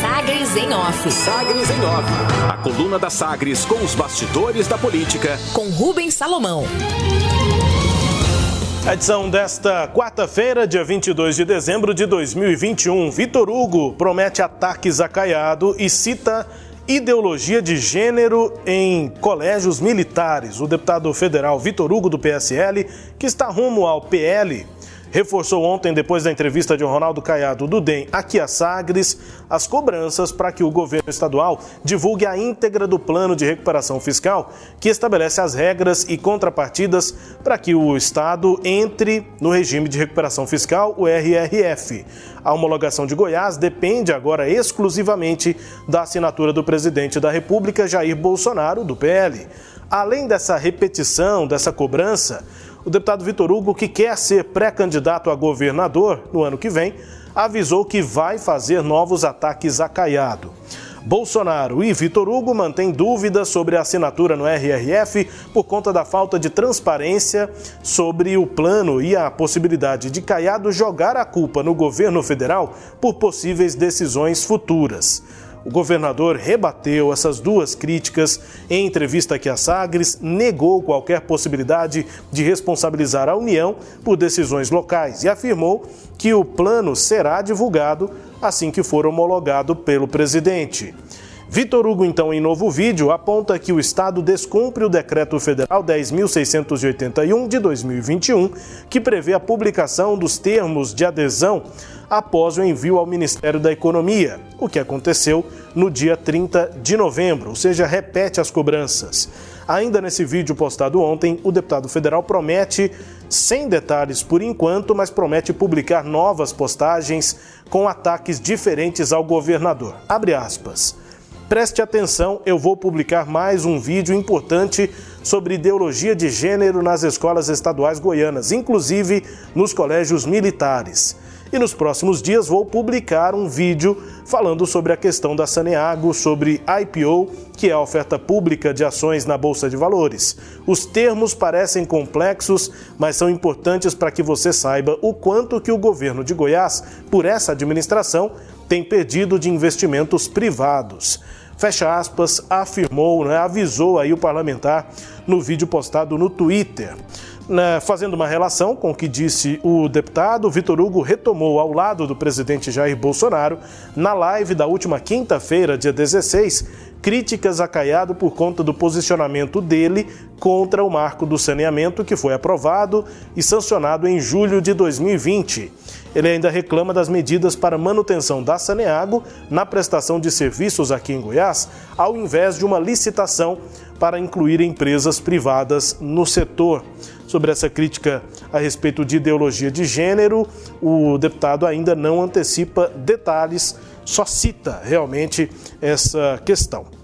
Sagres em Off. Sagres em Off. A coluna da Sagres com os bastidores da política. Com Rubens Salomão. A edição desta quarta-feira, dia 22 de dezembro de 2021. Vitor Hugo promete ataques a Caiado e cita ideologia de gênero em colégios militares. O deputado federal Vitor Hugo, do PSL, que está rumo ao PL, reforçou ontem, depois da entrevista de Ronaldo Caiado do DEM aqui a Sagres, as cobranças para que o governo estadual divulgue a íntegra do plano de recuperação fiscal, que estabelece as regras e contrapartidas para que o Estado entre no regime de recuperação fiscal, o RRF. A homologação de Goiás depende agora exclusivamente da assinatura do presidente da República, Jair Bolsonaro, do PL. Além dessa repetição, dessa cobrança, o deputado Vitor Hugo, que quer ser pré-candidato a governador no ano que vem, avisou que vai fazer novos ataques a Caiado. Bolsonaro e Vitor Hugo mantêm dúvidas sobre a assinatura no RRF por conta da falta de transparência sobre o plano e a possibilidade de Caiado jogar a culpa no governo federal por possíveis decisões futuras. O governador rebateu essas duas críticas em entrevista aqui a Sagres, negou qualquer possibilidade de responsabilizar a União por decisões locais e afirmou que o plano será divulgado assim que for homologado pelo presidente. Vitor Hugo, então, em novo vídeo, aponta que o Estado descumpre o Decreto Federal 10.681 de 2021, que prevê a publicação dos termos de adesão após o envio ao Ministério da Economia, o que aconteceu no dia 30 de novembro, ou seja, repete as cobranças. Ainda nesse vídeo postado ontem, o deputado federal promete, sem detalhes por enquanto, mas promete publicar novas postagens com ataques diferentes ao governador. Abre aspas. Preste atenção, eu vou publicar mais um vídeo importante sobre ideologia de gênero nas escolas estaduais goianas, inclusive nos colégios militares. E nos próximos dias vou publicar um vídeo falando sobre a questão da Saneago, sobre IPO, que é a oferta pública de ações na Bolsa de Valores. Os termos parecem complexos, mas são importantes para que você saiba o quanto que o governo de Goiás, por essa administração, tem perdido de investimentos privados fecha aspas, afirmou, né, avisou aí o parlamentar no vídeo postado no Twitter. Fazendo uma relação com o que disse o deputado, Vitor Hugo retomou ao lado do presidente Jair Bolsonaro, na live da última quinta-feira, dia 16, críticas a Caiado por conta do posicionamento dele contra o marco do saneamento que foi aprovado e sancionado em julho de 2020. Ele ainda reclama das medidas para manutenção da Saneago na prestação de serviços aqui em Goiás, ao invés de uma licitação para incluir empresas privadas no setor. Sobre essa crítica a respeito de ideologia de gênero, o deputado ainda não antecipa detalhes, só cita realmente essa questão.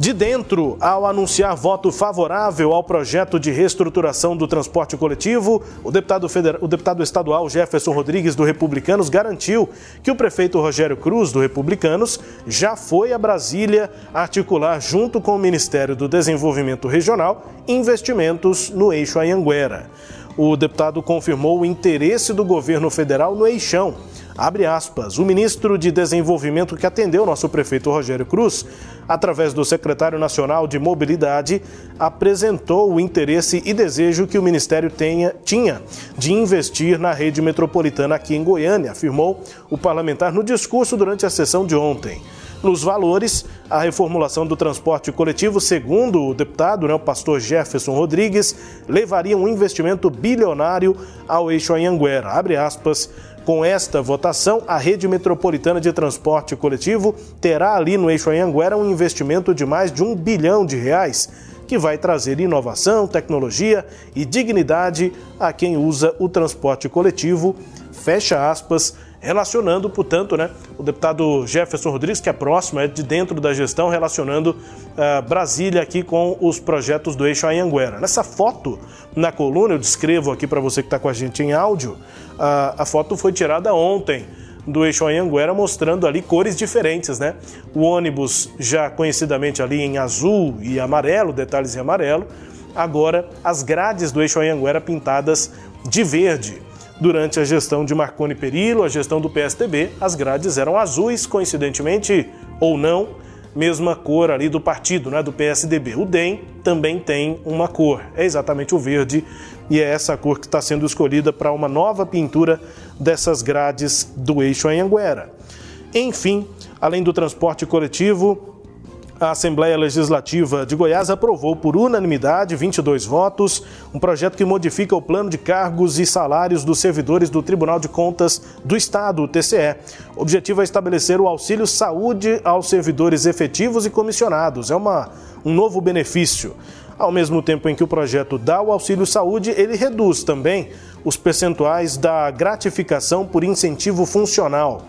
De dentro, ao anunciar voto favorável ao projeto de reestruturação do transporte coletivo, o deputado, federal, o deputado estadual Jefferson Rodrigues, do Republicanos, garantiu que o prefeito Rogério Cruz, do Republicanos, já foi a Brasília articular, junto com o Ministério do Desenvolvimento Regional, investimentos no eixo Anhanguera. O deputado confirmou o interesse do governo federal no eixão Abre aspas. O ministro de Desenvolvimento que atendeu nosso prefeito Rogério Cruz, através do secretário nacional de Mobilidade, apresentou o interesse e desejo que o ministério tenha, tinha de investir na rede metropolitana aqui em Goiânia, afirmou o parlamentar no discurso durante a sessão de ontem. Nos valores, a reformulação do transporte coletivo, segundo o deputado, né, o pastor Jefferson Rodrigues, levaria um investimento bilionário ao eixo Anhanguera. Abre aspas. Com esta votação, a rede metropolitana de transporte coletivo terá ali no eixo Anhanguera um investimento de mais de um bilhão de reais, que vai trazer inovação, tecnologia e dignidade a quem usa o transporte coletivo. Fecha aspas relacionando, portanto, né, o deputado Jefferson Rodrigues, que é próximo, é de dentro da gestão, relacionando uh, Brasília aqui com os projetos do eixo Anhanguera. Nessa foto, na coluna, eu descrevo aqui para você que está com a gente em áudio, uh, a foto foi tirada ontem do eixo Anhanguera, mostrando ali cores diferentes, né? O ônibus já conhecidamente ali em azul e amarelo, detalhes em amarelo, agora as grades do eixo Anhanguera pintadas de verde Durante a gestão de Marconi Perillo, a gestão do PSDB, as grades eram azuis, coincidentemente ou não, mesma cor ali do partido, né, do PSDB. O DEM também tem uma cor, é exatamente o verde, e é essa cor que está sendo escolhida para uma nova pintura dessas grades do eixo Anhanguera. Enfim, além do transporte coletivo, a Assembleia Legislativa de Goiás aprovou por unanimidade, 22 votos, um projeto que modifica o plano de cargos e salários dos servidores do Tribunal de Contas do Estado, o TCE. O objetivo é estabelecer o auxílio saúde aos servidores efetivos e comissionados. É uma, um novo benefício. Ao mesmo tempo em que o projeto dá o auxílio saúde, ele reduz também os percentuais da gratificação por incentivo funcional.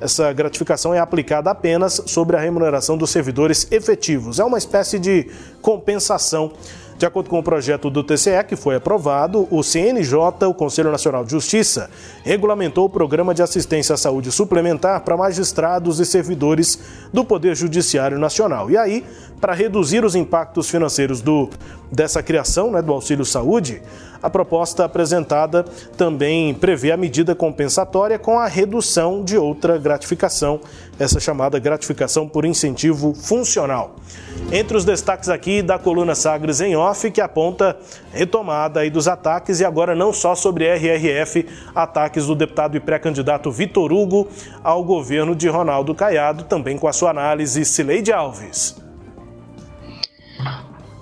Essa gratificação é aplicada apenas sobre a remuneração dos servidores efetivos. É uma espécie de compensação. De acordo com o projeto do TCE, que foi aprovado, o CNJ, o Conselho Nacional de Justiça, regulamentou o programa de assistência à saúde suplementar para magistrados e servidores do Poder Judiciário Nacional. E aí, para reduzir os impactos financeiros do, dessa criação né, do auxílio saúde, a proposta apresentada também prevê a medida compensatória com a redução de outra gratificação, essa chamada gratificação por incentivo funcional. Entre os destaques aqui da coluna Sagres em off, que aponta retomada aí dos ataques e agora não só sobre RRF, ataques do deputado e pré-candidato Vitor Hugo ao governo de Ronaldo Caiado, também com a sua análise, Cileide Alves.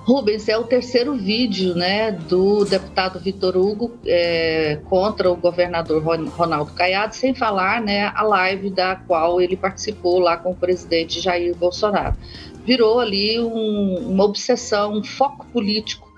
Rubens, é o terceiro vídeo né, do deputado Vitor Hugo é, contra o governador Ronaldo Caiado, sem falar né, a live da qual ele participou lá com o presidente Jair Bolsonaro. Virou ali um, uma obsessão, um foco político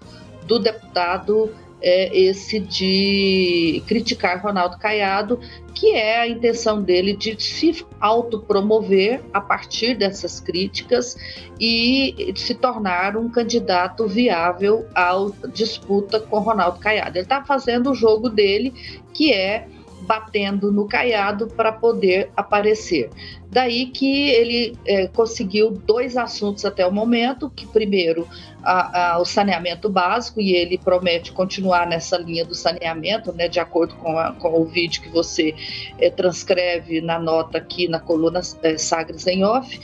do deputado é esse de criticar Ronaldo Caiado, que é a intenção dele de se autopromover a partir dessas críticas e se tornar um candidato viável à disputa com Ronaldo Caiado. Ele está fazendo o jogo dele, que é batendo no caiado para poder aparecer. Daí que ele é, conseguiu dois assuntos até o momento, que primeiro a, a, o saneamento básico, e ele promete continuar nessa linha do saneamento, né, de acordo com, a, com o vídeo que você é, transcreve na nota aqui na coluna é, Sagres em Off,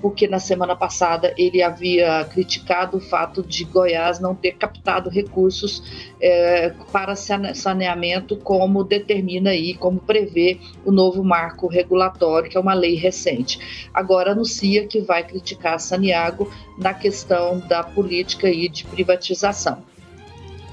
porque na semana passada ele havia criticado o fato de Goiás não ter captado recursos é, para saneamento, como determina aí, como prevê o novo marco regulatório, que é uma lei recente. Agora anuncia que vai criticar a Saniago na questão da política aí de privatização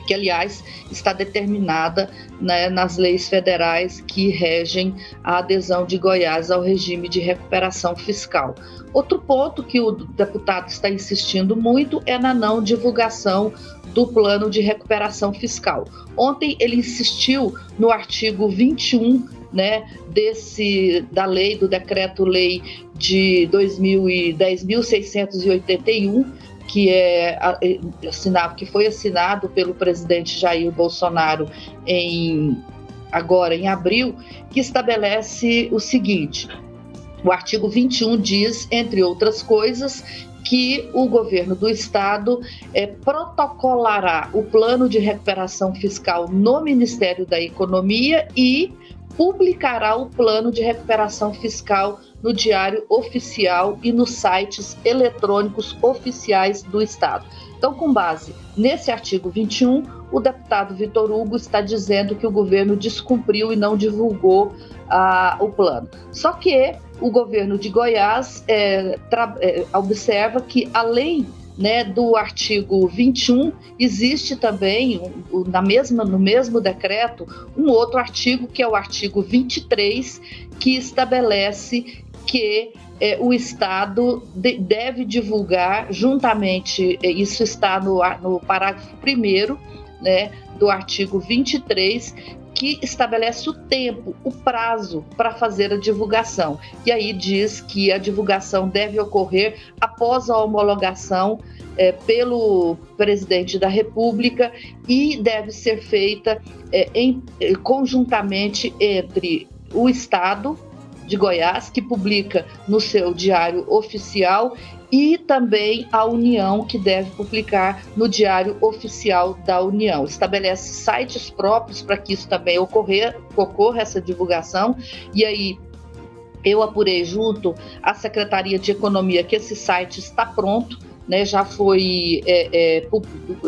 que aliás está determinada né, nas leis federais que regem a adesão de Goiás ao regime de recuperação fiscal. Outro ponto que o deputado está insistindo muito é na não divulgação do plano de recuperação fiscal. Ontem ele insistiu no artigo 21 né, desse da lei do decreto lei de 2010.681 que é assinado que foi assinado pelo presidente Jair Bolsonaro em agora em abril, que estabelece o seguinte: o artigo 21 diz, entre outras coisas, que o governo do estado é, protocolará o plano de recuperação fiscal no Ministério da Economia e publicará o plano de recuperação fiscal no Diário Oficial e nos sites eletrônicos oficiais do Estado. Então, com base nesse artigo 21, o deputado Vitor Hugo está dizendo que o governo descumpriu e não divulgou ah, o plano. Só que o governo de Goiás é, é, observa que, além né, do artigo 21, existe também, na mesma, no mesmo decreto, um outro artigo, que é o artigo 23, que estabelece que é, o Estado de, deve divulgar juntamente, é, isso está no, no parágrafo 1 né, do artigo 23, que estabelece o tempo, o prazo para fazer a divulgação. E aí diz que a divulgação deve ocorrer após a homologação é, pelo presidente da República e deve ser feita é, em, conjuntamente entre o Estado, de Goiás, que publica no seu diário oficial, e também a União, que deve publicar no Diário Oficial da União. Estabelece sites próprios para que isso também ocorrer, ocorra essa divulgação, e aí eu apurei junto à Secretaria de Economia que esse site está pronto, né, já foi é, é,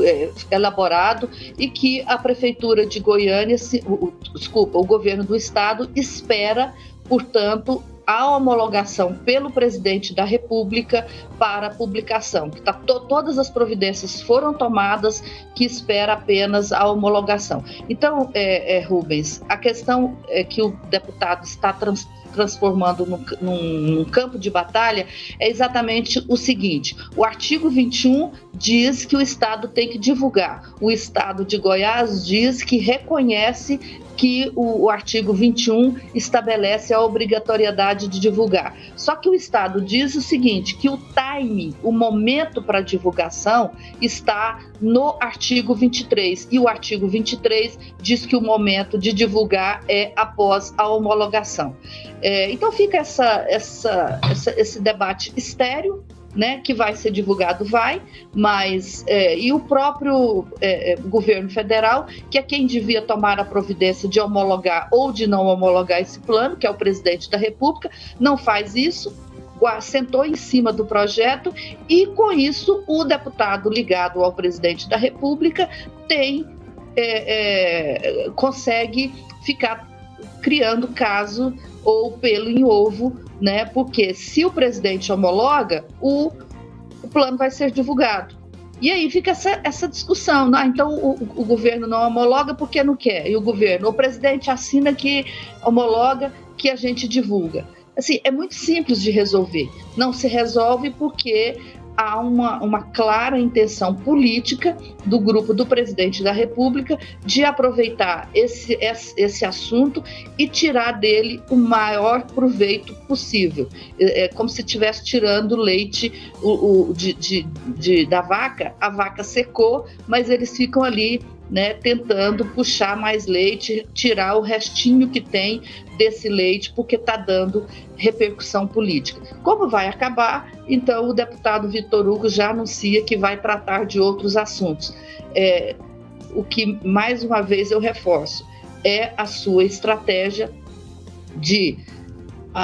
é, elaborado e que a Prefeitura de Goiânia, se, o, desculpa, o governo do estado espera, portanto, a homologação pelo presidente da República para publicação. Que tá to todas as providências foram tomadas, que espera apenas a homologação. Então, é, é, Rubens, a questão é que o deputado está trans transformando num, num, num, campo de batalha é exatamente o seguinte: o artigo 21 diz que o Estado tem que divulgar, o Estado de Goiás diz que reconhece que o, o, artigo 21 estabelece a obrigatoriedade de divulgar. Só que o Estado diz o seguinte: que o time, o momento para divulgação, está no artigo 23. E o artigo 23 diz que o momento de divulgar é após a homologação. É, então fica essa, essa, essa, esse debate estéreo né, que vai ser divulgado, vai, mas é, e o próprio é, é, governo federal, que é quem devia tomar a providência de homologar ou de não homologar esse plano, que é o presidente da República, não faz isso, sentou em cima do projeto e com isso o deputado ligado ao presidente da República tem é, é, consegue ficar criando caso ou pelo em ovo né? Porque se o presidente homologa, o, o plano vai ser divulgado. E aí fica essa, essa discussão, né? então o, o, governo não homologa porque não quer, e o governo, o presidente assina que homologa que a gente divulga. Assim, é muito simples de resolver. Não se resolve porque há uma, uma clara intenção política do grupo do presidente da República de aproveitar esse, esse, esse assunto e tirar dele o maior proveito possível. É, é como se estivesse tirando leite o, o de, de, de, da vaca, a vaca secou, mas eles ficam ali né, tentando puxar mais leite, tirar o restinho que tem desse leite, porque está dando repercussão política. Como vai acabar, então o deputado Vitor Hugo já anuncia que vai tratar de outros assuntos. É, o que, mais uma vez, eu reforço, é a sua estratégia de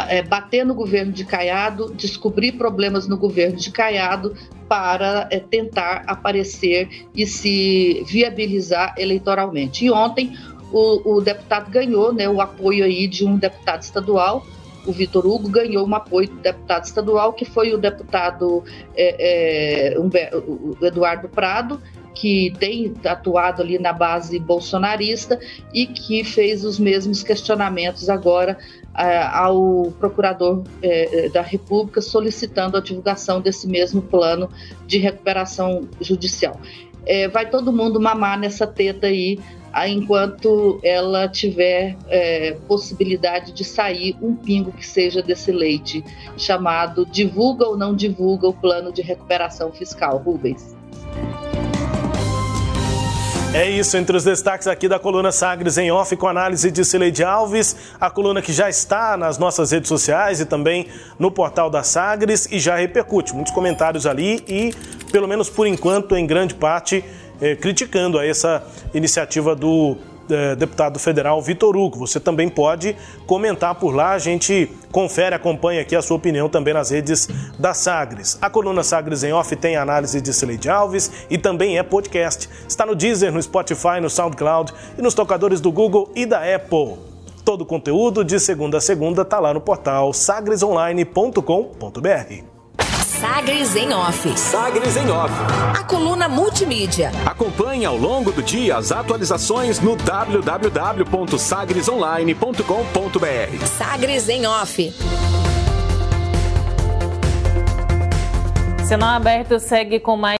é, bater no governo de Caiado, descobrir problemas no governo de Caiado para é, tentar aparecer e se viabilizar eleitoralmente. E ontem o, o, deputado ganhou né, o apoio aí de um deputado estadual, o Vitor Hugo ganhou um apoio do deputado estadual, que foi o deputado é, é, o Eduardo Prado, que tem atuado ali na base bolsonarista e que fez os mesmos questionamentos agora ao procurador é, da República solicitando a divulgação desse mesmo plano de recuperação judicial. É, vai todo mundo mamar nessa teta aí enquanto ela tiver é, possibilidade de sair um pingo que seja desse leite, chamado divulga ou não divulga o plano de recuperação fiscal, Rubens. É isso, entre os destaques aqui da coluna Sagres em Off, com análise de Cileide Alves, a coluna que já está nas nossas redes sociais e também no portal da Sagres e já repercute. Muitos comentários ali e, pelo menos por enquanto, em grande parte, eh, criticando essa iniciativa do deputado federal Vitor Hugo. Você também pode comentar por lá, a gente confere, acompanha aqui a sua opinião também nas redes da Sagres. A coluna Sagres em Off tem análise de Sileide Alves e também é podcast. Está no Deezer, no Spotify, no SoundCloud e nos tocadores do Google e da Apple. Todo o conteúdo de segunda a segunda está lá no portal sagresonline.com.br. Sagres em Off. Sagres em Off. A coluna multimídia. Acompanhe ao longo do dia as atualizações no www.sagresonline.com.br. Sagres em Off. Sinal aberto segue com mais